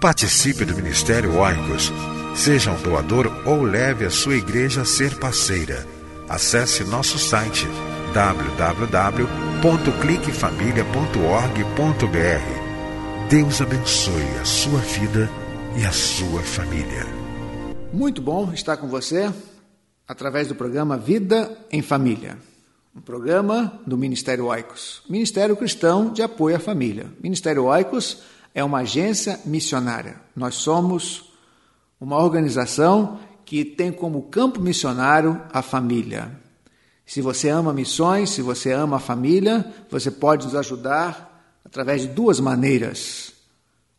Participe do Ministério Oicos. Seja um doador ou leve a sua igreja a ser parceira. Acesse nosso site www.cliquefamilia.org.br. Deus abençoe a sua vida e a sua família. Muito bom estar com você através do programa Vida em Família. Um programa do Ministério Oicos, Ministério Cristão de Apoio à Família. Ministério Oicos é uma agência missionária. Nós somos uma organização que tem como campo missionário a família. Se você ama missões, se você ama a família, você pode nos ajudar através de duas maneiras.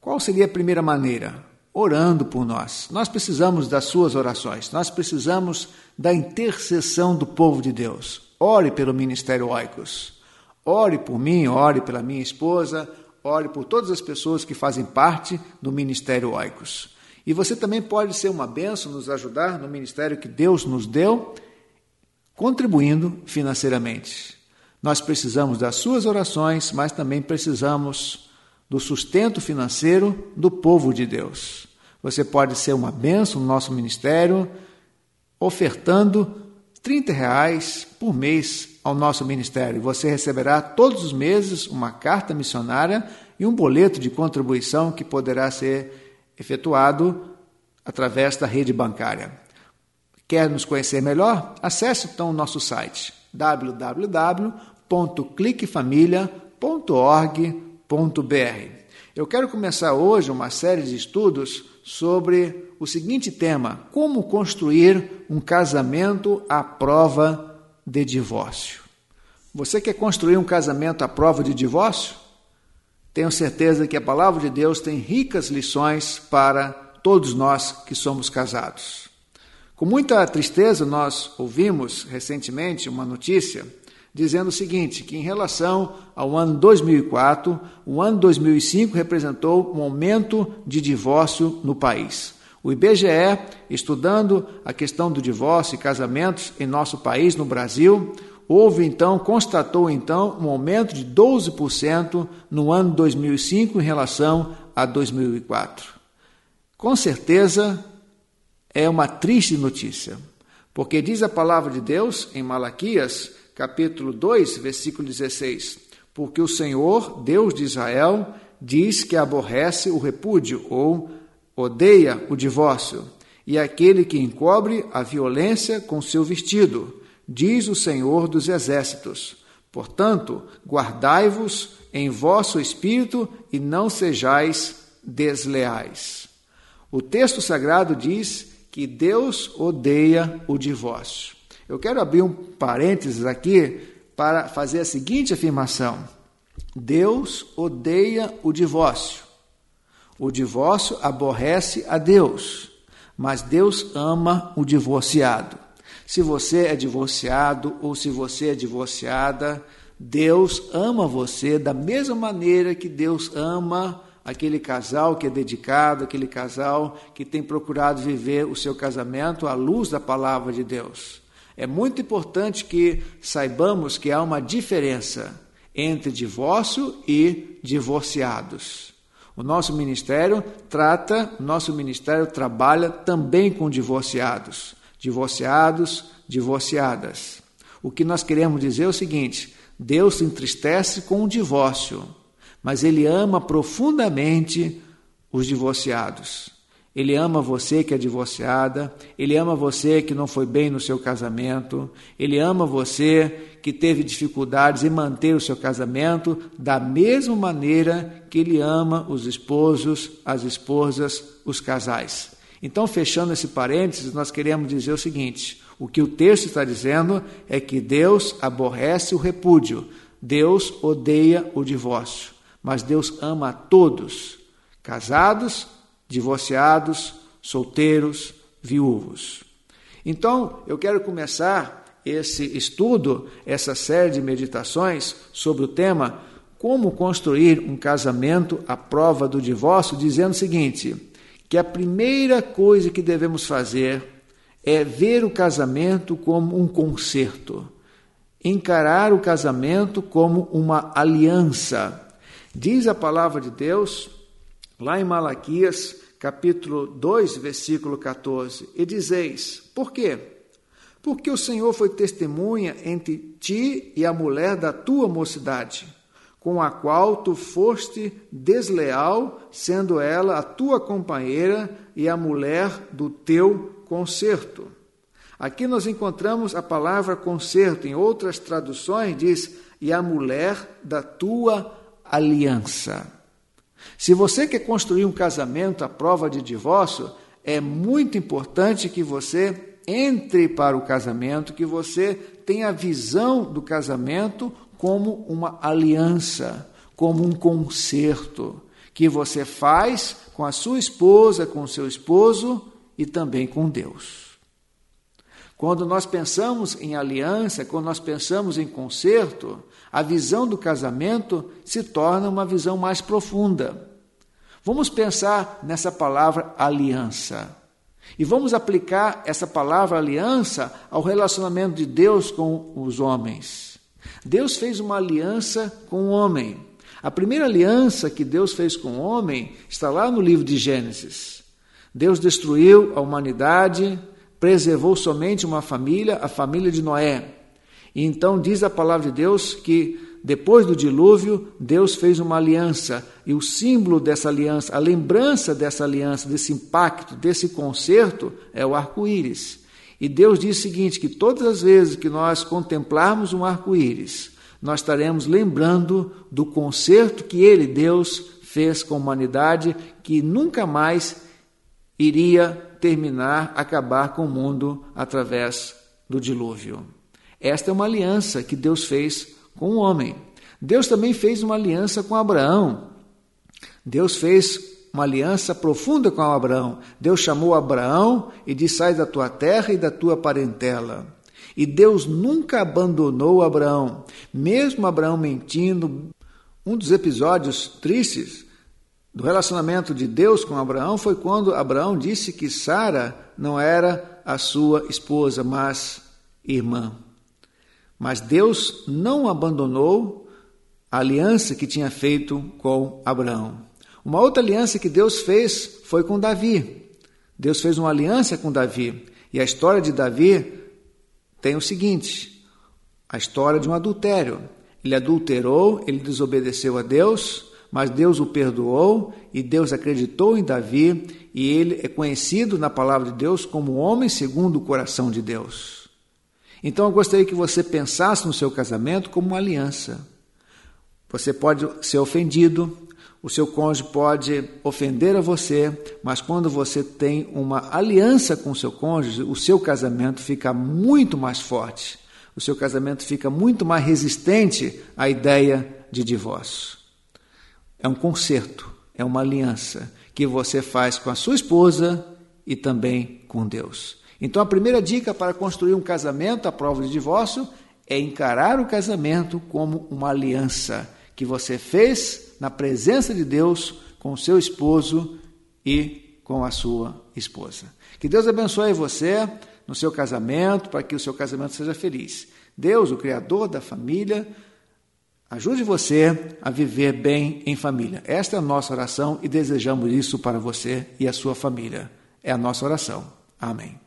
Qual seria a primeira maneira? Orando por nós. Nós precisamos das suas orações, nós precisamos da intercessão do povo de Deus. Ore pelo Ministério Oicos. Ore por mim, ore pela minha esposa, ore por todas as pessoas que fazem parte do Ministério Oicos. E você também pode ser uma benção, nos ajudar no ministério que Deus nos deu, contribuindo financeiramente. Nós precisamos das suas orações, mas também precisamos do sustento financeiro do povo de Deus. Você pode ser uma benção no nosso ministério, ofertando 30 reais por mês ao nosso ministério. Você receberá todos os meses uma carta missionária e um boleto de contribuição que poderá ser efetuado através da rede bancária. Quer nos conhecer melhor? Acesse então o nosso site www.cliquefamilia.org.br. Eu quero começar hoje uma série de estudos sobre o seguinte tema: como construir um casamento à prova de divórcio. Você quer construir um casamento à prova de divórcio? Tenho certeza que a palavra de Deus tem ricas lições para todos nós que somos casados. Com muita tristeza, nós ouvimos recentemente uma notícia dizendo o seguinte: que em relação ao ano 2004, o ano 2005 representou um aumento de divórcio no país. O IBGE, estudando a questão do divórcio e casamentos em nosso país, no Brasil, houve então, constatou então um aumento de 12% no ano 2005 em relação a 2004. Com certeza é uma triste notícia, porque diz a palavra de Deus em Malaquias, capítulo 2, versículo 16: Porque o Senhor, Deus de Israel, diz que aborrece o repúdio ou odeia o divórcio, e aquele que encobre a violência com seu vestido, diz o Senhor dos Exércitos. Portanto, guardai-vos em vosso espírito e não sejais desleais. O texto sagrado diz que Deus odeia o divórcio. Eu quero abrir um parênteses aqui para fazer a seguinte afirmação: Deus odeia o divórcio. O divórcio aborrece a Deus, mas Deus ama o divorciado. Se você é divorciado ou se você é divorciada, Deus ama você da mesma maneira que Deus ama aquele casal que é dedicado, aquele casal que tem procurado viver o seu casamento à luz da palavra de Deus. É muito importante que saibamos que há uma diferença entre divórcio e divorciados. O nosso ministério trata, o nosso ministério trabalha também com divorciados, divorciados, divorciadas. O que nós queremos dizer é o seguinte: Deus se entristece com o divórcio, mas ele ama profundamente os divorciados. Ele ama você que é divorciada, ele ama você que não foi bem no seu casamento, ele ama você que teve dificuldades em manter o seu casamento, da mesma maneira que ele ama os esposos, as esposas, os casais. Então, fechando esse parênteses, nós queremos dizer o seguinte: o que o texto está dizendo é que Deus aborrece o repúdio, Deus odeia o divórcio, mas Deus ama a todos, casados divorciados, solteiros, viúvos. Então, eu quero começar esse estudo, essa série de meditações sobre o tema Como construir um casamento à prova do divórcio, dizendo o seguinte: que a primeira coisa que devemos fazer é ver o casamento como um concerto, encarar o casamento como uma aliança. Diz a palavra de Deus lá em Malaquias, capítulo 2, versículo 14, e dizeis: Por quê? Porque o Senhor foi testemunha entre ti e a mulher da tua mocidade, com a qual tu foste desleal, sendo ela a tua companheira e a mulher do teu concerto. Aqui nós encontramos a palavra concerto, em outras traduções diz, e a mulher da tua aliança. Se você quer construir um casamento à prova de divórcio, é muito importante que você entre para o casamento, que você tenha a visão do casamento como uma aliança, como um concerto que você faz com a sua esposa, com o seu esposo e também com Deus. Quando nós pensamos em aliança, quando nós pensamos em concerto, a visão do casamento se torna uma visão mais profunda. Vamos pensar nessa palavra aliança. E vamos aplicar essa palavra aliança ao relacionamento de Deus com os homens. Deus fez uma aliança com o homem. A primeira aliança que Deus fez com o homem está lá no livro de Gênesis. Deus destruiu a humanidade, preservou somente uma família, a família de Noé. E então diz a palavra de Deus que depois do dilúvio, Deus fez uma aliança, e o símbolo dessa aliança, a lembrança dessa aliança, desse impacto, desse concerto, é o arco-íris. E Deus diz o seguinte: que todas as vezes que nós contemplarmos um arco-íris, nós estaremos lembrando do concerto que Ele, Deus, fez com a humanidade, que nunca mais iria terminar, acabar com o mundo através do dilúvio. Esta é uma aliança que Deus fez com o homem. Deus também fez uma aliança com Abraão. Deus fez uma aliança profunda com Abraão. Deus chamou Abraão e disse: Sai da tua terra e da tua parentela. E Deus nunca abandonou Abraão, mesmo Abraão mentindo. Um dos episódios tristes do relacionamento de Deus com Abraão foi quando Abraão disse que Sara não era a sua esposa, mas irmã. Mas Deus não abandonou a aliança que tinha feito com Abraão. Uma outra aliança que Deus fez foi com Davi. Deus fez uma aliança com Davi. E a história de Davi tem o seguinte: a história de um adultério. Ele adulterou, ele desobedeceu a Deus, mas Deus o perdoou e Deus acreditou em Davi e ele é conhecido na palavra de Deus como homem segundo o coração de Deus. Então eu gostaria que você pensasse no seu casamento como uma aliança. Você pode ser ofendido, o seu cônjuge pode ofender a você, mas quando você tem uma aliança com o seu cônjuge, o seu casamento fica muito mais forte. O seu casamento fica muito mais resistente à ideia de divórcio. É um concerto, é uma aliança que você faz com a sua esposa e também com Deus. Então, a primeira dica para construir um casamento à prova de divórcio é encarar o casamento como uma aliança que você fez na presença de Deus com o seu esposo e com a sua esposa. Que Deus abençoe você. no seu casamento, para que o seu casamento seja feliz. Deus, o Criador da família, ajude você a viver bem em família. Esta é a nossa oração e desejamos isso para você e a sua família. É a nossa oração. Amém.